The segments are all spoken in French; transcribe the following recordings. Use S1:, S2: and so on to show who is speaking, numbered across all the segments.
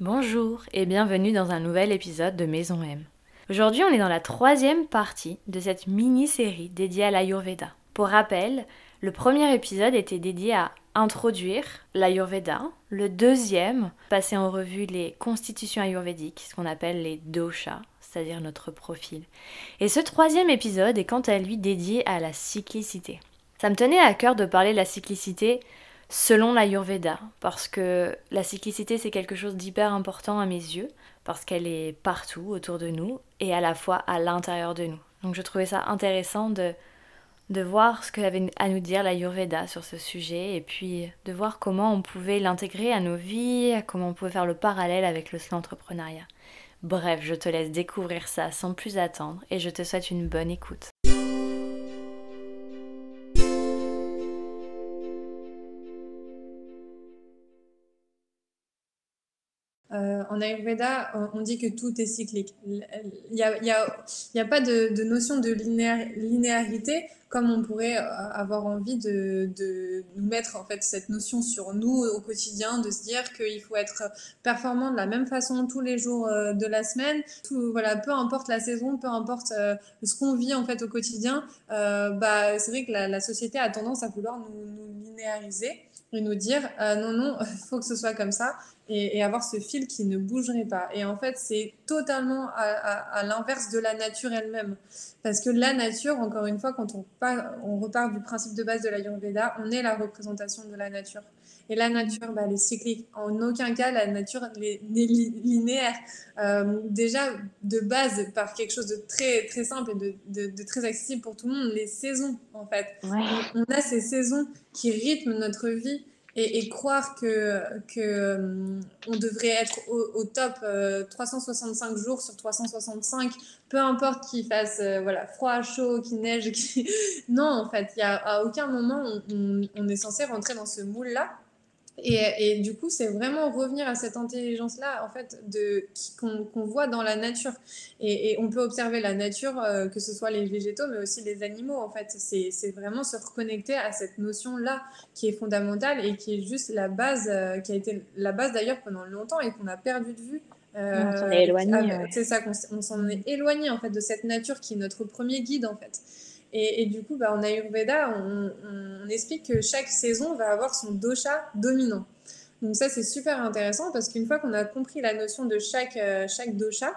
S1: Bonjour et bienvenue dans un nouvel épisode de Maison M. Aujourd'hui, on est dans la troisième partie de cette mini-série dédiée à l'Ayurveda. Pour rappel, le premier épisode était dédié à introduire l'Ayurveda. Le deuxième passait en revue les constitutions ayurvédiques, ce qu'on appelle les doshas, c'est-à-dire notre profil. Et ce troisième épisode est quant à lui dédié à la cyclicité. Ça me tenait à cœur de parler de la cyclicité selon l'Ayurveda, parce que la cyclicité c'est quelque chose d'hyper important à mes yeux, parce qu'elle est partout autour de nous et à la fois à l'intérieur de nous. Donc je trouvais ça intéressant de, de voir ce qu'avait à nous dire l'Ayurveda sur ce sujet et puis de voir comment on pouvait l'intégrer à nos vies, comment on pouvait faire le parallèle avec le. Bref, je te laisse découvrir ça sans plus attendre et je te souhaite une bonne écoute.
S2: En Ayurveda, on dit que tout est cyclique. Il n'y a, pas de, notion de linéarité comme on pourrait euh, avoir envie de, nous mettre en fait cette notion sur nous au quotidien, de se dire qu'il faut être performant de la même façon tous les jours euh, de la semaine. Tout, voilà, peu importe la saison, peu importe ce qu'on vit en fait au quotidien, bah, c'est vrai que la, société a tendance à vouloir nous, nous linéariser et nous dire non non, il faut que ce soit comme ça et, avoir ce fil qui ne bougerait pas. Et en fait, c'est totalement à, l'inverse de la nature elle-même. Parce que la nature, encore une fois, quand on, on repart du principe de base de la l'Ayurveda, on est la représentation de la nature. Et la nature, bah, elle est cyclique. En aucun cas, la nature n'est linéaire. Euh, déjà, de base, par quelque chose de très, très simple et de, de, très accessible pour tout le monde, les saisons, en fait. On a ces saisons qui rythment notre vie et, croire que, euh, on devrait être au, top 365 euh, jours sur 365, peu importe qu'il fasse euh, voilà froid, chaud, qu'il neige, non en fait, y a à aucun moment on, on est censé rentrer dans ce moule là. Et, et, du coup, c'est vraiment revenir à cette intelligence-là, en fait, de qu'on voit dans la nature. Et, et, on peut observer la nature, euh, que ce soit les végétaux, mais aussi les animaux. En fait, c'est vraiment se reconnecter à cette notion-là qui est fondamentale et qui est juste la base, euh, qui a été la base d'ailleurs pendant longtemps et qu'on a perdu de vue.
S1: Euh, on s'en est éloigné.
S2: C'est ça, qu'on s'en est éloigné en fait de cette nature qui est notre premier guide en fait. Et, du coup, bah, en Ayurveda, on, on, explique que chaque saison va avoir son dosha dominant. Donc ça, c'est super intéressant parce qu'une fois qu'on a compris la notion de chaque, euh, chaque dosha,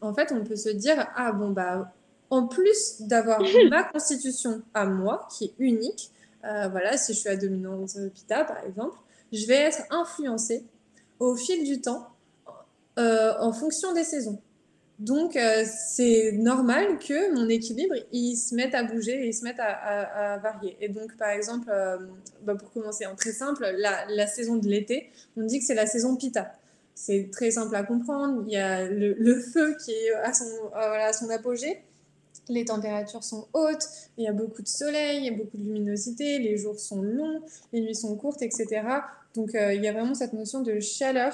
S2: en fait, on peut se dire, ah bon, bah, en plus d'avoir ma constitution à moi, qui est unique, euh, voilà, si je suis à dominante Pitta, par exemple, je vais être influencée au fil du temps euh, en fonction des saisons. Donc, euh, c'est normal que mon équilibre, il se mette à bouger et il se mette à, varier. Et donc, par exemple, euh, bah, pour commencer en très simple, la, saison de l'été, on dit que c'est la saison Pita. C'est très simple à comprendre. Il y a le, feu qui est à son, à son apogée. Les températures sont hautes, il y a beaucoup de soleil, il y a beaucoup de luminosité, les jours sont longs, les nuits sont courtes, etc. Donc, euh, il y a vraiment cette notion de chaleur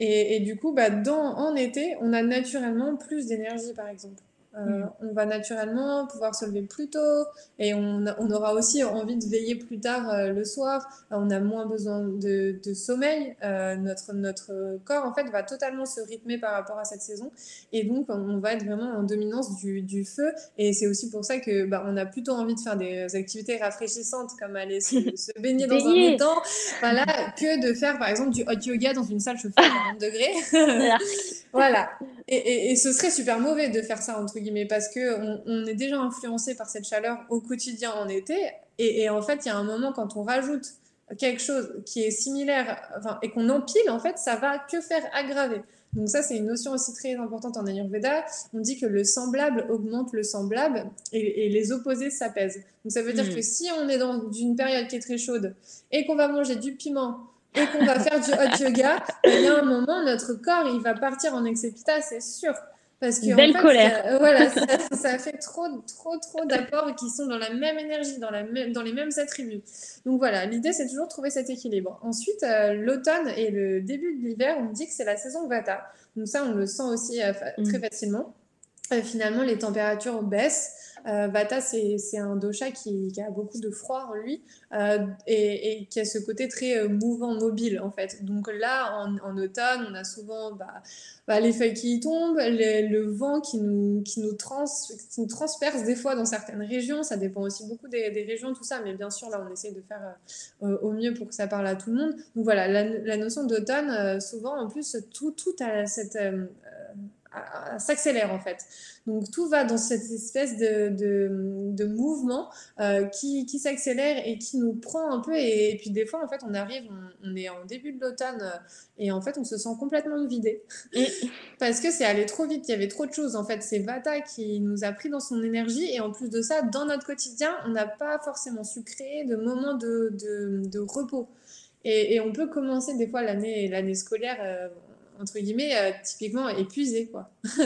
S2: et, du coup, bah, dans, en été, on a naturellement plus d'énergie, par exemple. Euh, mm. On va naturellement pouvoir se lever plus tôt et on, on aura aussi envie de veiller plus tard euh, le soir. on a moins besoin de, de sommeil. Euh, notre, notre corps, en fait, va totalement se rythmer par rapport à cette saison. Et donc, on va être vraiment en dominance du, du feu. Et c'est aussi pour ça que bah, on a plutôt envie de faire des activités rafraîchissantes comme aller se, se baigner dans un étang voilà, que de faire, par exemple, du hot yoga dans une salle chauffée à 40 degrés. voilà. Et, et, ce serait super mauvais de faire ça, entre guillemets, parce qu'on on est déjà influencé par cette chaleur au quotidien en été. Et, et en fait, il y a un moment, quand on rajoute quelque chose qui est similaire enfin, et qu'on empile, en fait, ça va que faire aggraver. Donc ça, c'est une notion aussi très importante en Ayurveda. On dit que le semblable augmente le semblable et, et les opposés s'apaisent. Donc ça veut dire hmm. que si on est dans une période qui est très chaude et qu'on va manger du piment et qu'on va faire du hot yoga, il y a un moment, notre corps, il va partir en excépita, c'est sûr.
S1: Parce que Belle colère.
S2: Ça, voilà, ça, fait trop, trop, trop d'apports qui sont dans la même énergie, dans, la même, dans les mêmes attributs. Donc voilà, l'idée, c'est toujours de trouver cet équilibre. Ensuite, euh, l'automne et le début de l'hiver, on dit que c'est la saison Vata. Donc ça, on le sent aussi euh, très mm. facilement. Finalement les températures baissent. Euh, Vata, c'est un dosha qui, a beaucoup de froid en lui euh, et, qui a ce côté très euh, mouvant, mobile en fait. Donc là, en, automne, on a souvent bah, bah, les feuilles qui tombent, le vent qui nous, transperce des fois dans certaines régions. Ça dépend aussi beaucoup des, régions, tout ça. Mais bien sûr, là, on essaye de faire au mieux pour que ça parle à tout le monde. Donc voilà, la, notion d'automne, souvent, en plus, tout a cette s'accélère en fait. Donc tout va dans cette espèce de, de, mouvement euh, qui, qui s'accélère et qui nous prend un peu. Et, puis des fois, en fait, on arrive, on, est en début de l'automne euh, et en fait, on se sent complètement vidé. Parce que c'est allé trop vite, il y avait trop de choses. En fait, c'est Vata qui nous a pris dans son énergie. Et en plus de ça, dans notre quotidien, on n'a pas forcément su créer de moments de, de repos. Et, et, on peut commencer des fois l'année l'année scolaire euh, entre guillemets, euh, typiquement épuisé, quoi.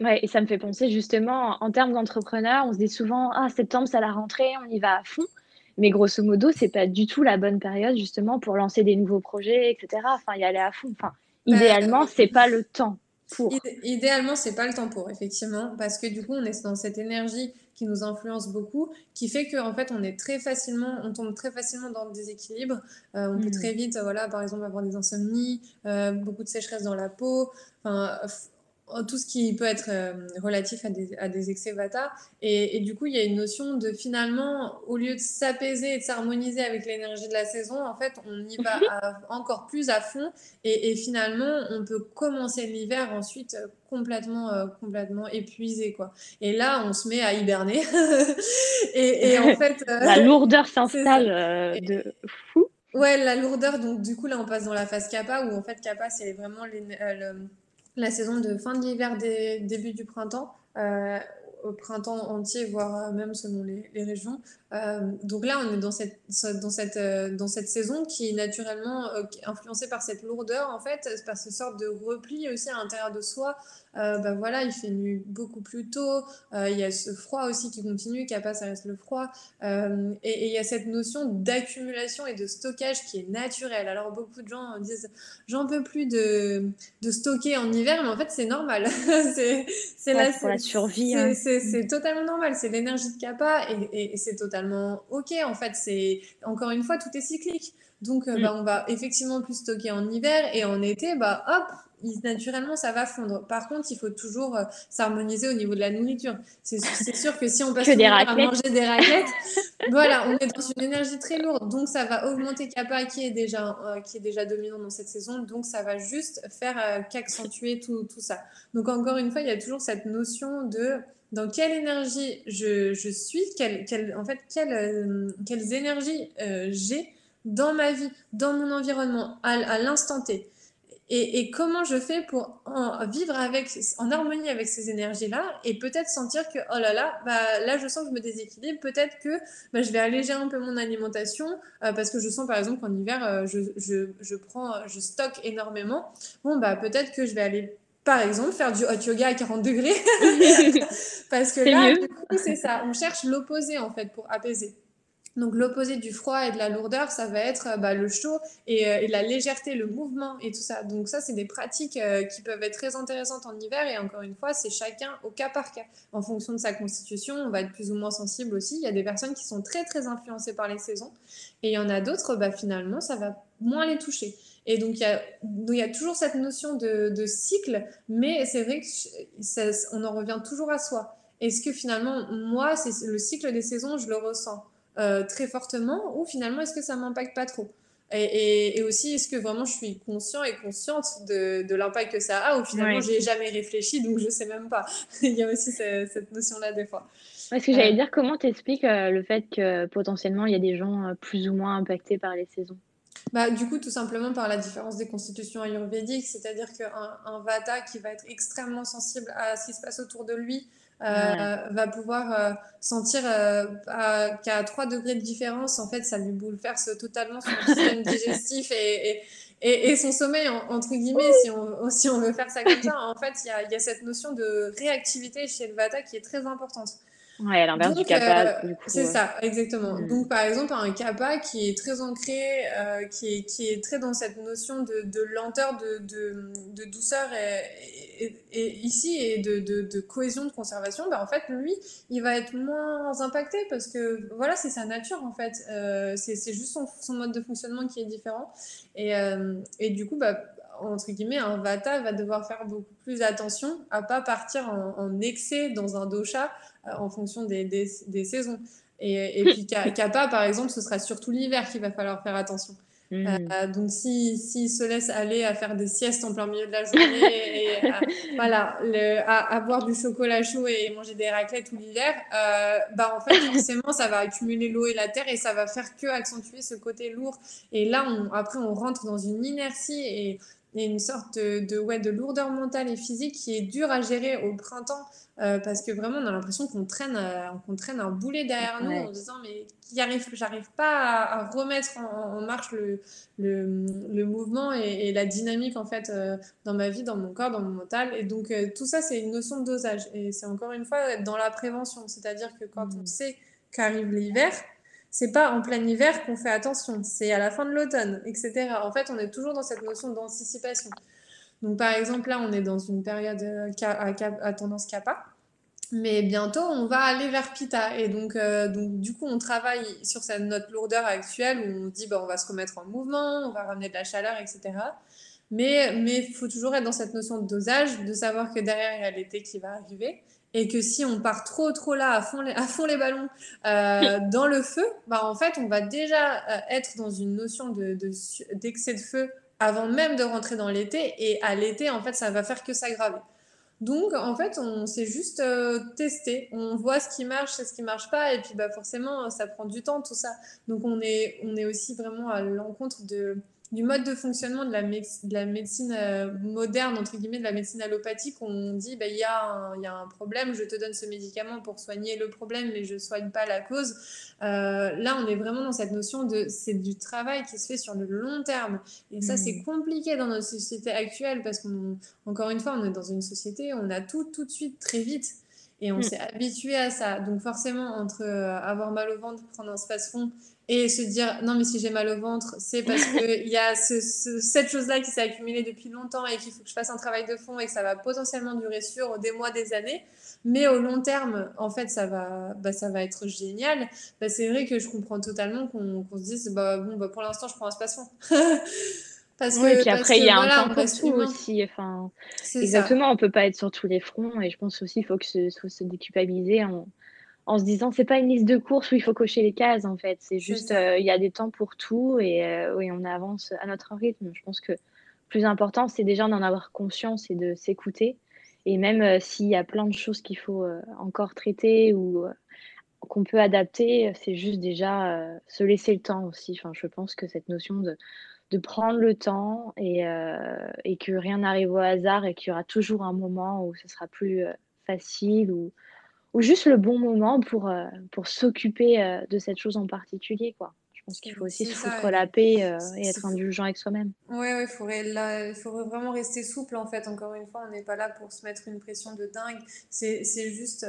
S1: ouais, et ça me fait penser justement, en termes d'entrepreneur, on se dit souvent, ah, septembre, c'est la rentrée, on y va à fond. Mais grosso modo, c'est pas du tout la bonne période justement pour lancer des nouveaux projets, etc. Enfin, y aller à fond. Enfin, bah, idéalement, c'est pas le temps pour.
S2: Idéalement, c'est pas le temps pour, effectivement, parce que du coup, on est dans cette énergie qui nous influence beaucoup, qui fait qu'en en fait, on est très facilement, on tombe très facilement dans le déséquilibre. Euh, on peut mm. très vite, voilà, par exemple, avoir des insomnies, euh, beaucoup de sécheresse dans la peau. Enfin, tout ce qui peut être euh, relatif à des, à des excès Vata. Et, et, du coup, il y a une notion de finalement, au lieu de s'apaiser et de s'harmoniser avec l'énergie de la saison, en fait, on y va encore plus à fond. Et, et, finalement, on peut commencer l'hiver ensuite euh, complètement, euh, complètement épuisé. Quoi. Et là, on se met à hiberner. et, et, en fait.
S1: la lourdeur s'installe de fou.
S2: Ouais, la lourdeur. Donc, du coup, là, on passe dans la phase kappa où en fait, kappa, c'est vraiment les, le la saison de fin de l'hiver, début du printemps, euh, au printemps entier, voire même selon les, régions. Euh, donc là, on est dans cette, dans cette, euh, dans cette saison qui est naturellement influencée par cette lourdeur, en fait, par ce sorte de repli aussi à l'intérieur de soi. Ben voilà, il fait nuit beaucoup plus tôt, il y a ce froid aussi qui continue, qui a pas, ça reste le froid. et, il y a cette notion d'accumulation et de stockage qui est naturelle. Alors beaucoup de gens disent, j'en peux plus de, de stocker en hiver, mais en fait, c'est normal. c'est
S1: la, pour la survie.
S2: C'est totalement normal, c'est l'énergie de kappa et, et c'est totalement ok. En fait, c'est encore une fois, tout est cyclique. Donc, euh, mm. bah, on va effectivement plus stocker en hiver et en été, bah, hop, naturellement, ça va fondre. Par contre, il faut toujours euh, s'harmoniser au niveau de la nourriture. C'est sûr que si on passe à manger des raclettes, voilà, on est dans une énergie très lourde. Donc, ça va augmenter Kappa qui est déjà, euh, qui est déjà dominant dans cette saison. Donc, ça va juste faire qu'accentuer tout, tout ça. Donc, encore une fois, il y a toujours cette notion de dans quelle énergie je, je suis, quelle, en fait, quelle, euh, quelles énergies euh, j'ai dans ma vie, dans mon environnement, à, l'instant T. Et, et, comment je fais pour en vivre avec, en harmonie avec ces énergies-là et peut-être sentir que, oh là là, bah, là je sens que je me déséquilibre, peut-être que bah, je vais alléger un peu mon alimentation euh, parce que je sens par exemple qu'en hiver, je, je, je, prends, je stocke énormément. Bon, bah, peut-être que je vais aller par exemple, faire du hot yoga à 40 degrés. Parce que là, du coup, c'est ça. On cherche l'opposé, en fait, pour apaiser. Donc, l'opposé du froid et de la lourdeur, ça va être bah, le chaud et, euh, et, la légèreté, le mouvement et tout ça. Donc, ça, c'est des pratiques euh, qui peuvent être très intéressantes en hiver. Et encore une fois, c'est chacun au cas par cas. En fonction de sa constitution, on va être plus ou moins sensible aussi. Il y a des personnes qui sont très, très influencées par les saisons. Et il y en a d'autres, bah, finalement, ça va moins les toucher. Et donc, il y a, toujours cette notion de, cycle, mais c'est vrai qu'on en revient toujours à soi. Est-ce que finalement, moi, c'est le cycle des saisons, je le ressens? Euh, très fortement, ou finalement, est-ce que ça m'impacte pas trop? Et, aussi, est-ce que vraiment je suis conscient et consciente de, l'impact que ça a, ou finalement, j'ai jamais réfléchi, donc je sais même pas. il y a aussi cette, notion-là des fois.
S1: Parce que j'allais euh. dire, comment t'expliques euh, le fait que potentiellement il y a des gens plus ou moins impactés par les saisons?
S2: Bah, du coup, tout simplement par la différence des constitutions ayurvédiques, c'est-à-dire qu'un un vata qui va être extrêmement sensible à ce qui se passe autour de lui euh, va pouvoir euh, sentir euh, qu'à 3 degrés de différence, en fait, ça lui bouleverse totalement son système digestif et, et, son sommeil, entre guillemets, si on, veut faire ça comme ça. En fait, il y y a, cette notion de réactivité chez le vata qui est très importante.
S1: Ouais, à l'inverse du kappa. Euh,
S2: c'est ça, exactement. Hmm. Donc, par exemple, un kappa qui est très ancré, euh, qui, est, qui est très dans cette notion de, de lenteur, de, de, de douceur et, et, ici et de, de, cohésion, de conservation, bah, en fait, lui, il va être moins impacté parce que voilà, c'est sa nature en fait. Euh, c'est juste son, son, mode de fonctionnement qui est différent. Et, et du coup, bah, entre guillemets, un vata va devoir faire beaucoup plus attention à pas partir en, excès dans un dosha euh, en fonction des, des, saisons. Et, et puis kappa, par exemple, ce sera surtout l'hiver qu'il va falloir faire attention. Hmm. Euh, donc, s'il si, se laisse aller à faire des siestes en plein milieu de la journée et à, voilà, le, à, boire du chocolat chaud et manger des raclettes tout l'hiver, euh, bah en fait, forcément, ça va accumuler l'eau et la terre et ça va faire que accentuer ce côté lourd. Et là, on, après, on rentre dans une inertie et il y a une sorte de, ouais, de lourdeur mentale et physique qui est dure à gérer au printemps euh, parce que vraiment on a l'impression qu'on traîne, euh, qu'on traîne un boulet derrière nous en disant mais j'arrive pas à, remettre en, marche le, le, le mouvement et, la dynamique en fait euh, dans ma vie, dans mon corps, dans mon mental. Et donc tout ça c'est une notion de dosage. Et c'est encore une fois dans la prévention, c'est-à-dire que quand on mmh. sait qu'arrive l'hiver, c'est pas en plein hiver qu'on fait attention, c'est à la fin de l'automne, etc. En fait, on est toujours dans cette notion d'anticipation. Donc, par exemple, là, on est dans une période euh, à, tendance kappa, mais bientôt, on va aller vers Pita. Et donc, euh, donc du coup, on travaille sur cette, notre lourdeur actuelle où on dit, bah, on va se remettre en mouvement, on va ramener de la chaleur, etc. Mais il faut toujours être dans cette notion de dosage, de savoir que derrière, il y a l'été qui va arriver et que si on part trop trop là à fond les, à fond les ballons euh, dans le feu, bah en fait on va déjà euh, être dans une notion de, d'excès de, feu avant même de rentrer dans l'été et à l'été en fait ça va faire que s'aggraver. Donc en fait on s'est juste euh, testé, on voit ce qui marche et ce qui marche pas et puis bah forcément ça prend du temps tout ça. Donc on est on est aussi vraiment à l'encontre de du mode de fonctionnement de la, de la médecine euh, moderne, entre guillemets, de la médecine allopathique, on dit bah, il y, a y, a un problème, je te donne ce médicament pour soigner le problème, mais je ne soigne pas la cause. Euh, là, on est vraiment dans cette notion de c'est du travail qui se fait sur le long terme. Et ça, c'est mmh. compliqué dans notre société actuelle parce qu'encore une fois, on est dans une société où on a tout tout de suite très vite. Et on mmh. s'est habitué à ça. Donc forcément, entre euh, avoir mal au ventre, prendre un space-fond et se dire non mais si j'ai mal au ventre c'est parce qu'il y a cette chose là qui s'est accumulée depuis longtemps et qu'il faut que je fasse un travail de fond et que ça va potentiellement durer sur des mois des années mais au long terme en fait ça va bah, ça va être génial bah, c'est vrai que je comprends totalement qu'on se dise bah bon bah, pour l'instant je prends un space-fond
S1: Parce oui, que, et puis après, il y a un temps pour tout aussi. Enfin, exactement, on peut pas être sur tous les fronts. Et je pense aussi qu'il faut que se, se déculpabiliser en, en se disant c'est pas une liste de courses où il faut cocher les cases en fait. C'est juste euh, il y a des temps pour tout et euh, oui on avance à notre rythme. Je pense que le plus important c'est déjà d'en avoir conscience et de s'écouter. Et même euh, s'il y a plein de choses qu'il faut encore traiter ou qu'on peut adapter c'est juste déjà se laisser le temps aussi. Enfin je pense que cette notion de de prendre le temps et, et que rien n'arrive au hasard et qu'il y aura toujours un moment où ce sera plus facile ou ou juste le bon moment pour, euh, pour s'occuper euh, de cette chose en particulier, quoi. Je pense qu'il faut aussi se foutre la paix euh, et être indulgent avec soi-même.
S2: Oui, il faudrait, il faudrait vraiment rester souple, en fait. Encore une fois, on n'est pas là pour se mettre une pression de dingue. C'est juste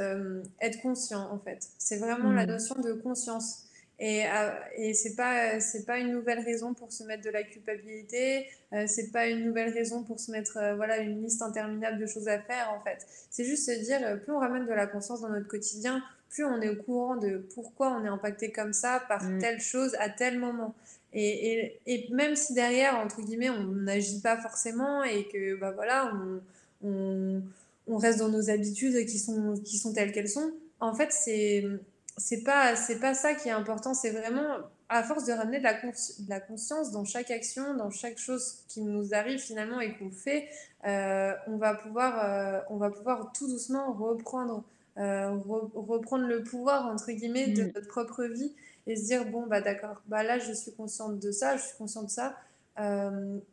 S2: être conscient, en fait. C'est vraiment la mmh. notion de conscience. Et, euh, et c'est pas c'est pas une nouvelle raison pour se mettre de la culpabilité. Euh, c'est pas une nouvelle raison pour se mettre euh, voilà une liste interminable de choses à faire en fait. C'est juste se dire plus on ramène de la conscience dans notre quotidien, plus on est au courant de pourquoi on est impacté comme ça par mm. telle chose à tel moment. Et, et, et, même si derrière entre guillemets on n'agit pas forcément et que bah voilà on, on, on reste dans nos habitudes qui sont qui sont telles qu'elles sont. En fait c'est c'est pas c'est pas ça qui est important c'est vraiment à force de ramener de la, de la, conscience dans chaque action dans chaque chose qui nous arrive finalement et qu'on fait euh, on va pouvoir euh, on va pouvoir tout doucement reprendre euh, reprendre le pouvoir entre guillemets de mm. notre propre vie et se dire bon bah d'accord bah là je suis consciente de ça je suis consciente de ça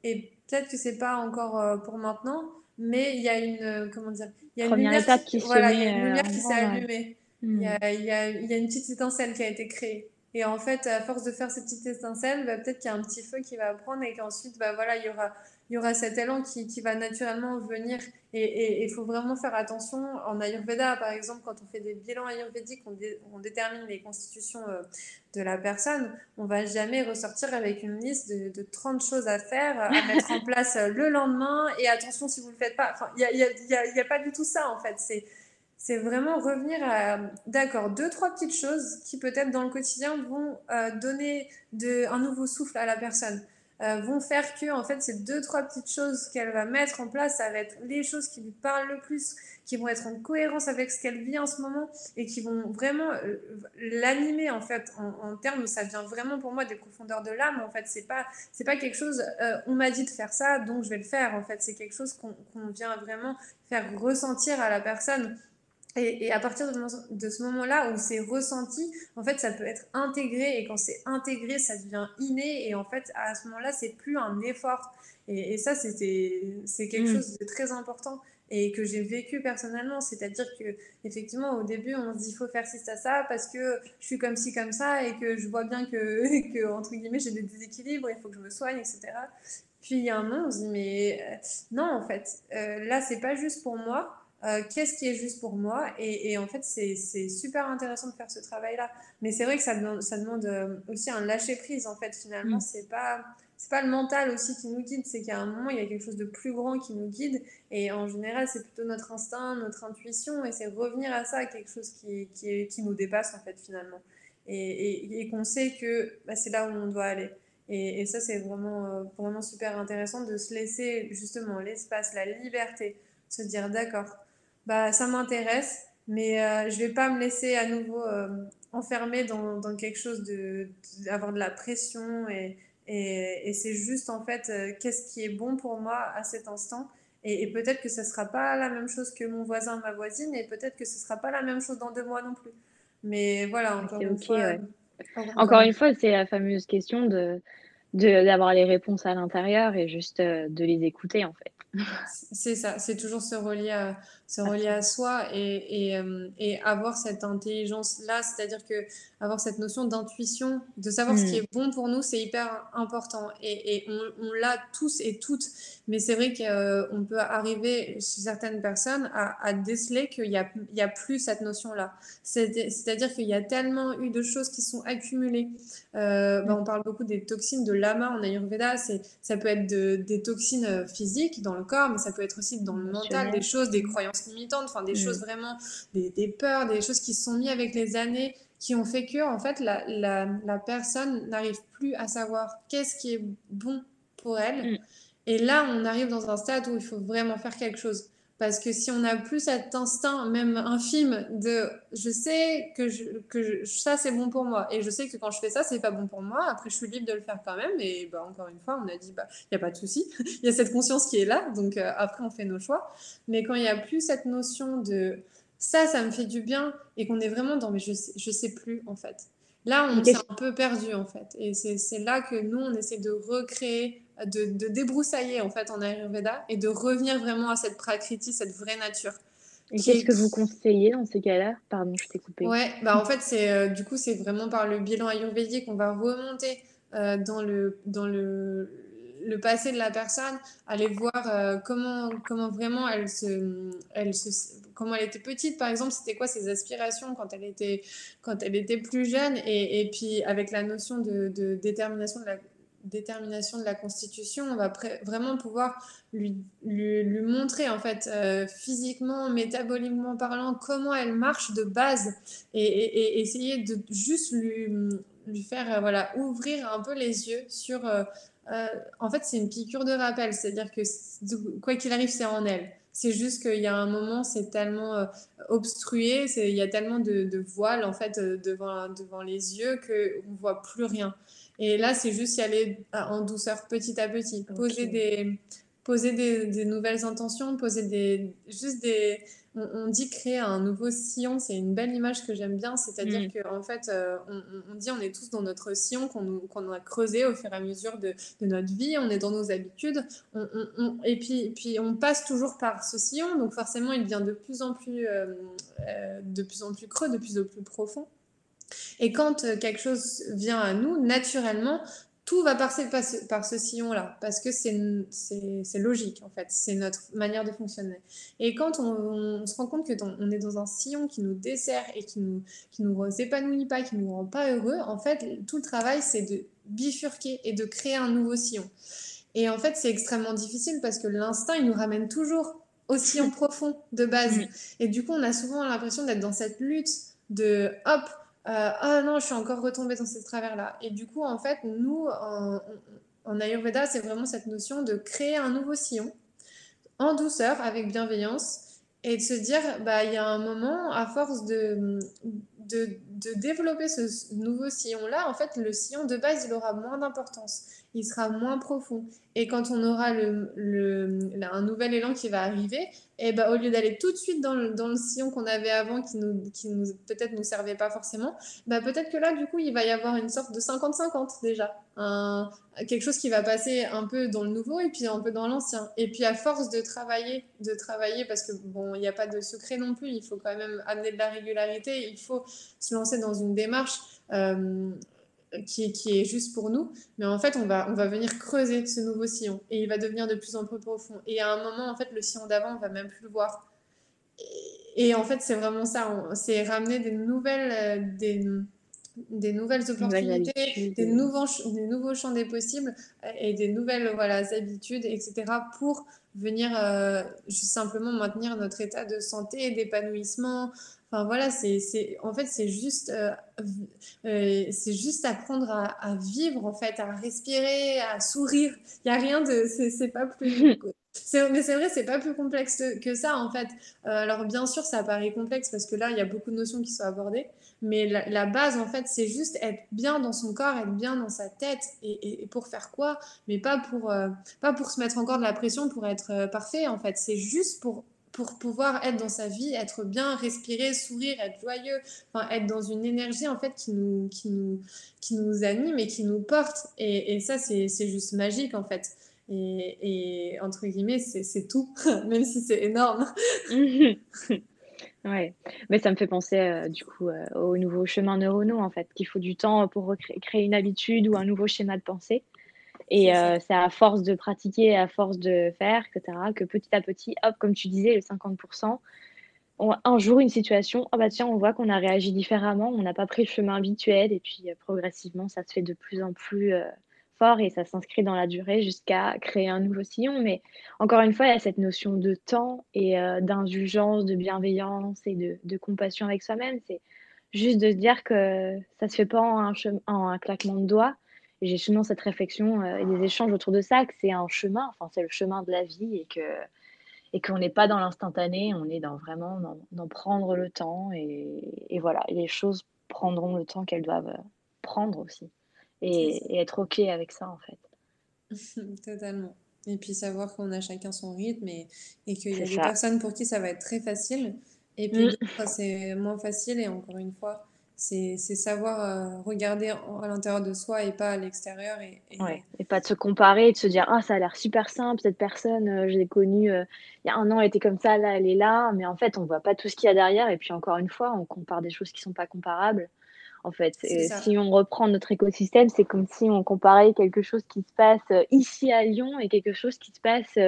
S2: et peut-être que c'est pas encore pour maintenant mais il y a une comment dire il y a une lumière qui, voilà, y a une lumière qui s'est allumée il y, a, il, y a, il y, a, une petite étincelle qui a été créée. Et en fait, à force de faire cette petite étincelle, bah, peut-être qu'il y a un petit feu qui va prendre et qu'ensuite, bah, voilà, il y aura, il y aura cet élan qui, qui va naturellement venir. Et il faut vraiment faire attention. En Ayurveda, par exemple, quand on fait des bilans ayurvédiques, on, on détermine les constitutions euh, de la personne, on va jamais ressortir avec une liste de, de 30 choses à faire, à mettre en place le lendemain. Et attention si vous ne le faites pas. Enfin, il n'y a, pas du tout ça, en fait. C'est c'est vraiment revenir à, d'accord, deux, trois petites choses qui peut-être dans le quotidien vont euh, donner de, un nouveau souffle à la personne, euh, vont faire que, en fait, ces deux, trois petites choses qu'elle va mettre en place, ça va être les choses qui lui parlent le plus, qui vont être en cohérence avec ce qu'elle vit en ce moment et qui vont vraiment euh, l'animer, en fait, en, termes ça vient vraiment pour moi des profondeurs de l'âme. En fait, c'est pas, c'est pas quelque chose, on m'a dit de faire ça, donc je vais le faire. En fait, c'est quelque chose qu'on vient vraiment faire ressentir à la personne. Et, à partir de, ce moment-là où c'est ressenti, en fait, ça peut être intégré. Et quand c'est intégré, ça devient inné. Et en fait, à ce moment-là, c'est plus un effort. Et, ça, c'est quelque mm. chose de très important et que j'ai vécu personnellement. C'est-à-dire que effectivement, au début, on se dit il faut faire ci, ça, ça, parce que je suis comme ci, comme ça, et que je vois bien que, que entre guillemets, j'ai des déséquilibres, il faut que je me soigne, etc. Puis il y a un moment, on se dit mais euh, non, en fait, euh, là, c'est pas juste pour moi. Euh, qu'est-ce qui est juste pour moi et, et en fait, c'est super intéressant de faire ce travail-là. Mais c'est vrai que ça demande, ça demande euh, aussi un lâcher-prise, en fait, finalement. Mm. C'est pas c'est pas le mental aussi qui nous guide, c'est qu'à un moment, il y a quelque chose de plus grand qui nous guide. Et en général, c'est plutôt notre instinct, notre intuition, et c'est revenir à ça, quelque chose qui, qui, qui, nous dépasse, en fait, finalement. Et, et, qu'on sait que bah, c'est là où on doit aller. Et, et ça, c'est vraiment, euh, vraiment super intéressant de se laisser justement l'espace, la liberté, se dire d'accord, bah, ça m'intéresse, mais euh, je vais pas me laisser à nouveau euh, enfermer dans, dans, quelque chose de, d'avoir de la pression et, et, et c'est juste en fait euh, qu'est-ce qui est bon pour moi à cet instant. Et, et peut-être que ce sera pas la même chose que mon voisin ma voisine et peut-être que ce sera pas la même chose dans deux mois non plus. Mais voilà encore une fois
S3: encore une fois. c'est la fameuse question de d'avoir les réponses à l'intérieur et juste de les écouter en fait
S2: c'est ça, c'est toujours se relier à, se relier à soi et, et, euh, et avoir cette intelligence-là, c'est-à-dire que avoir cette notion d'intuition, de savoir ce qui hmm. est bon pour nous, c'est hyper important. Et, et on, on l'a tous et toutes, mais c'est vrai qu'on euh, peut arriver chez certaines personnes à, à déceler qu'il n'y a, plus cette notion-là. C'est-à-dire qu'il y a tellement eu de choses qui sont accumulées. Euh, bah, on parle beaucoup des toxines de lama en Ayurveda, ça peut être de, des toxines physiques dans le corps, mais ça peut être aussi dans le mental, des choses, des croyances limitantes, enfin des mm. choses vraiment, des, des, peurs, des choses qui se sont mises avec les années, qui ont fait que en fait la, la, la personne n'arrive plus à savoir qu'est-ce qui est bon pour elle. Mm. Et là, on arrive dans un stade où il faut vraiment faire quelque chose. Parce que si on n'a plus cet instinct, même infime, de je sais que, je, que ça c'est bon pour moi et je sais que quand je fais ça c'est pas bon pour moi, après je suis libre de le faire quand même. Et bah, encore une fois, on a dit bah il n'y a pas de souci, il y a cette conscience qui est là, donc euh, après on fait nos choix. Mais quand il n'y a plus cette notion de ça, ça me fait du bien et qu'on est vraiment dans mais je sais, je sais plus en fait. Là, on s'est un peu perdu en fait. Et c'est là que nous, on essaie de recréer de, de, débroussailler en fait en Ayurveda et de revenir vraiment à cette prakriti, cette vraie nature.
S3: Et qu'est-ce que vous conseillez dans ces cas-là? Pardon, je t'ai coupé.
S2: Ouais, bah en fait, c'est euh, du coup, c'est vraiment par le bilan ayurvédique qu'on va remonter euh, dans, le, dans le, le passé de la personne, aller voir euh, comment, comment vraiment elle se, elle se, comment elle était petite, par exemple, c'était quoi ses aspirations quand elle était, quand elle était plus jeune, et, et puis avec la notion de, de détermination de la, détermination de la Constitution, on va vraiment pouvoir lui, lui, lui, montrer en fait euh, physiquement, métaboliquement parlant, comment elle marche de base et, essayer de juste lui, lui faire euh, voilà ouvrir un peu les yeux sur. Euh, en fait, c'est une piqûre de rappel, c'est-à-dire que quoi qu'il arrive, c'est en elle. C'est juste qu'il y a un moment, c'est tellement obstrué, il y a tellement de, de voiles en fait devant, devant les yeux qu'on ne voit plus rien. Et là, c'est juste y aller euh, en douceur, petit à petit. Poser, des, poser des, des, nouvelles intentions, poser des, juste des. On, dit créer un nouveau sillon, c'est une belle image que j'aime bien. C'est-à-dire mm. qu'en en fait, euh, on, on, dit on est tous dans notre sillon qu'on a creusé au fur et à mesure de, de, notre vie, on est dans nos habitudes. On, et puis, puis, on passe toujours par ce sillon, donc forcément, il devient de plus en plus, euh, de plus, en plus creux, de plus en plus profond. Et quand euh, quelque chose vient à nous, naturellement, tout va passer par ce, par ce sillon-là, parce que c'est logique, en fait. C'est notre manière de fonctionner. Et quand on, se rend compte que on est dans un sillon qui nous dessert et qui nous, qui nous épanouit pas, qui nous rend pas heureux, en fait, tout le travail, c'est de bifurquer et de créer un nouveau sillon. Et en fait, c'est extrêmement difficile parce que l'instinct, il nous ramène toujours au sillon profond de base. Et du coup, on a souvent l'impression d'être dans cette lutte de hop, euh, ah non, je suis encore retombée dans ces travers-là. Et du coup, en fait, nous, en, Ayurveda, c'est vraiment cette notion de créer un nouveau sillon en douceur, avec bienveillance, et de se dire, bah, il y a un moment, à force de, de, de développer ce nouveau sillon-là, en fait, le sillon de base, il aura moins d'importance il sera moins profond. Et quand on aura le, le, un nouvel élan qui va arriver, et eh ben, au lieu d'aller tout de suite dans le, dans le sillon qu'on avait avant, qui, nous, qui nous, peut-être nous servait pas forcément, bah, peut-être que là, du coup, il va y avoir une sorte de 50-50 déjà. Un, quelque chose qui va passer un peu dans le nouveau et puis un peu dans l'ancien. Et puis à force de travailler, de travailler, parce que bon, il n'y a pas de secret non plus, il faut quand même amener de la régularité, il faut se lancer dans une démarche. Euh, qui, qui, est juste pour nous, mais en fait, on va, on va venir creuser ce nouveau sillon et il va devenir de plus en plus profond. Et à un moment, en fait, le sillon d'avant, on va même plus le voir. Et, en fait, c'est vraiment ça, c'est ramener des nouvelles, euh, des, des nouvelles opportunités, des nouveaux, des nouveaux champs des possibles euh, et des nouvelles voilà, habitudes, etc. pour venir euh, juste simplement maintenir notre état de santé, d'épanouissement, Enfin voilà, c'est, en fait, c'est juste, euh, euh, c'est juste apprendre à, vivre, en fait, à respirer, à sourire. Il n'y a rien de, c'est, pas plus. mais c'est vrai, c'est pas plus complexe que ça, en fait. Euh, alors, bien sûr, ça paraît complexe parce que là, il y a beaucoup de notions qui sont abordées. Mais la, base, en fait, c'est juste être bien dans son corps, être bien dans sa tête. Et, et, pour faire quoi? Mais pas pour, pas pour se mettre encore de la pression pour être parfait, en fait. C'est juste pour pour pouvoir être dans sa vie, être bien, respirer, sourire, être joyeux, enfin, être dans une énergie en fait qui nous, qui nous, qui nous anime et qui nous porte. Et, ça, c'est juste magique en fait. Et, entre guillemets, c'est tout, même si c'est énorme.
S3: ouais, mais ça me fait penser euh, du coup euh, au nouveau chemin neuronaux en fait, qu'il faut du temps pour créer une habitude ou un nouveau schéma de pensée. Et euh, c'est à force de pratiquer, à force de faire, etc., que petit à petit, hop, comme tu disais, le 50%, un jour, une situation, oh bah tiens, on voit qu'on a réagi différemment, on n'a pas pris le chemin habituel, et puis euh, progressivement, ça se fait de plus en plus euh, fort et ça s'inscrit dans la durée jusqu'à créer un nouveau sillon. Mais encore une fois, il y a cette notion de temps et d'indulgence, de bienveillance et de, de compassion avec soi-même. C'est juste de se dire que ça se fait pas en un, en un claquement de doigts j'ai souvent cette réflexion euh, et des échanges autour de ça, que c'est un chemin, enfin c'est le chemin de la vie et que et qu'on n'est pas dans l'instantané, on est dans vraiment dans, prendre le temps et, et, voilà, les choses prendront le temps qu'elles doivent prendre aussi et, être ok avec ça en fait.
S2: Totalement. Et puis savoir qu'on a chacun son rythme et, et qu'il y a des personnes pour qui ça va être très facile et puis mmh. c'est moins facile et encore une fois c'est savoir euh, regarder à l'intérieur de soi et pas à l'extérieur. Et,
S3: et... pas de se comparer et de se dire Ah, ça a l'air super simple, cette personne, euh, je l'ai connue euh, il y a un an, elle était comme ça, là, elle est là. Mais en fait, on voit pas tout ce qu'il y a derrière. Et puis, encore une fois, on compare des choses qui sont pas comparables. En fait, si on reprend notre écosystème, c'est comme si on comparait quelque chose qui se passe ici à Lyon et quelque chose qui se passe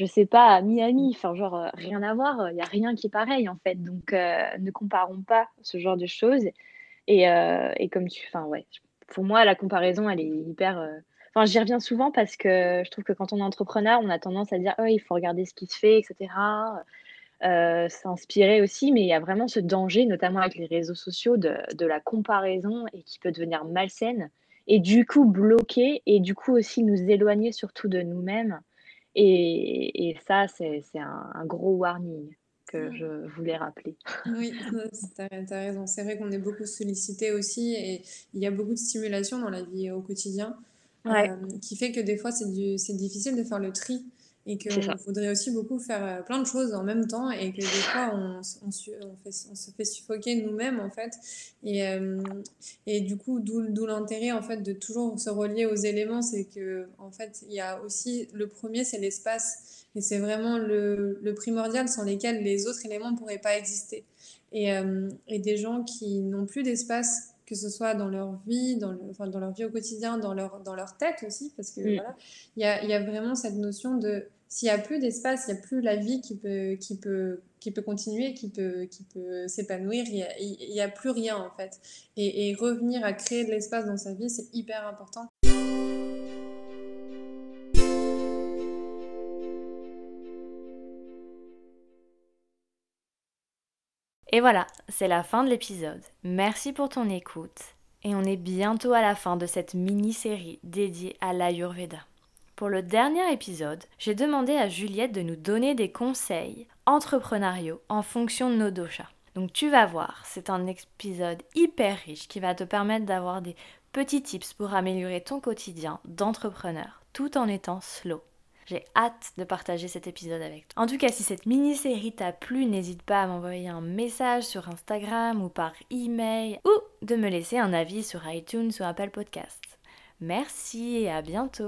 S3: je sais pas, à Miami, enfin, genre, rien à voir, il n'y a rien qui est pareil, en fait. Donc, ne comparons pas ce genre de choses. Et, et comme tu. Enfin, ouais, pour moi, la comparaison, elle est hyper. Enfin, j'y reviens souvent parce que je trouve que quand on est entrepreneur, on a tendance à dire, oh, il faut regarder ce qui se fait, etc. s'inspirer aussi, mais il y a vraiment ce danger, notamment avec les réseaux sociaux, de, la comparaison et qui peut devenir malsaine et du coup bloquer et du coup aussi nous éloigner surtout de nous-mêmes et, ça, c'est un, gros warning que je voulais rappeler.
S2: Oui, tu as, raison. C'est vrai qu'on est beaucoup sollicité aussi et il y a beaucoup de stimulation dans la vie au quotidien euh, qui fait que des fois, c'est difficile de faire le tri et qu'on voudrait aussi beaucoup faire euh, plein de choses en même temps et que des fois on, on, se fait suffoquer nous-mêmes en fait. Et, euh, et du coup d'où l'intérêt en fait de toujours se relier aux éléments c'est que en fait il y a aussi le premier c'est l'espace. Et c'est vraiment le, le, primordial sans lesquels les autres éléments ne pourraient pas exister. Et, euh, et des gens qui n'ont plus d'espace que ce soit dans leur vie, dans, le, enfin, dans leur vie au quotidien, dans leur, dans leur tête aussi, parce que voilà, il y a, y a vraiment cette notion de s'il n'y a plus d'espace, il n'y a plus la vie qui peut, qui peut, qui peut continuer, qui peut, qui peut s'épanouir, il n'y a, a, plus rien en fait. Et, et revenir à créer de l'espace dans sa vie, c'est hyper important.
S1: Et voilà, c'est la fin de l'épisode. Merci pour ton écoute. Et on est bientôt à la fin de cette mini-série dédiée à l'Ayurveda. Pour le dernier épisode, j'ai demandé à Juliette de nous donner des conseils entrepreneuriaux en fonction de nos doshas. Donc tu vas voir, c'est un épisode hyper riche qui va te permettre d'avoir des petits tips pour améliorer ton quotidien d'entrepreneur tout en étant slow. J'ai hâte de partager cet épisode avec toi. En tout cas, si cette mini-série t'a plu, n'hésite pas à m'envoyer un message sur Instagram ou par email ou de me laisser un avis sur iTunes ou Apple Podcast. Merci et à bientôt